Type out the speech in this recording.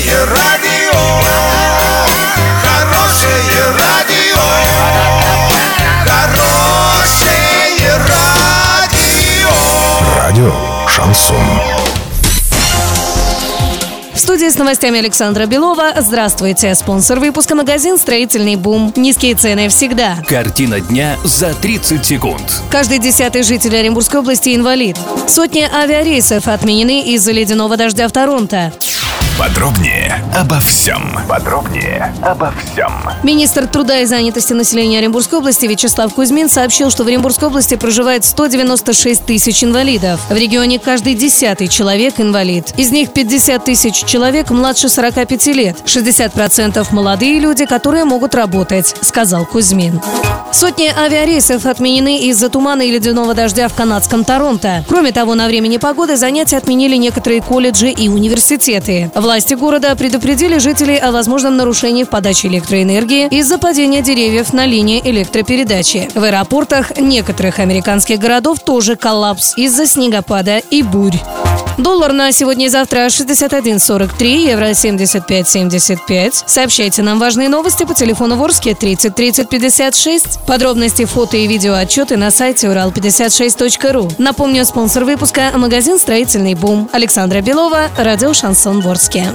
Хорошее радио, хорошее радио, хорошее радио. Радио Шансон. В студии с новостями Александра Белова. Здравствуйте. Спонсор выпуска магазин «Строительный бум». Низкие цены всегда. Картина дня за 30 секунд. Каждый десятый житель Оренбургской области инвалид. Сотни авиарейсов отменены из-за ледяного дождя в Торонто. Подробнее обо всем. Подробнее обо всем. Министр труда и занятости населения Оренбургской области Вячеслав Кузьмин сообщил, что в Оренбургской области проживает 196 тысяч инвалидов. В регионе каждый десятый человек инвалид. Из них 50 тысяч человек младше 45 лет. 60% молодые люди, которые могут работать, сказал Кузьмин. Сотни авиарейсов отменены из-за тумана и ледяного дождя в канадском Торонто. Кроме того, на время непогоды занятия отменили некоторые колледжи и университеты. Власти города предупредили жителей о возможном нарушении в подаче электроэнергии из-за падения деревьев на линии электропередачи. В аэропортах некоторых американских городов тоже коллапс из-за снегопада и бурь. Доллар на сегодня и завтра 61.43, евро 75.75. Сообщайте нам важные новости по телефону Ворске 30 30 56. Подробности, фото и видео отчеты на сайте урал56.ру. Напомню, спонсор выпуска – магазин «Строительный бум». Александра Белова, радио «Шансон Ворске».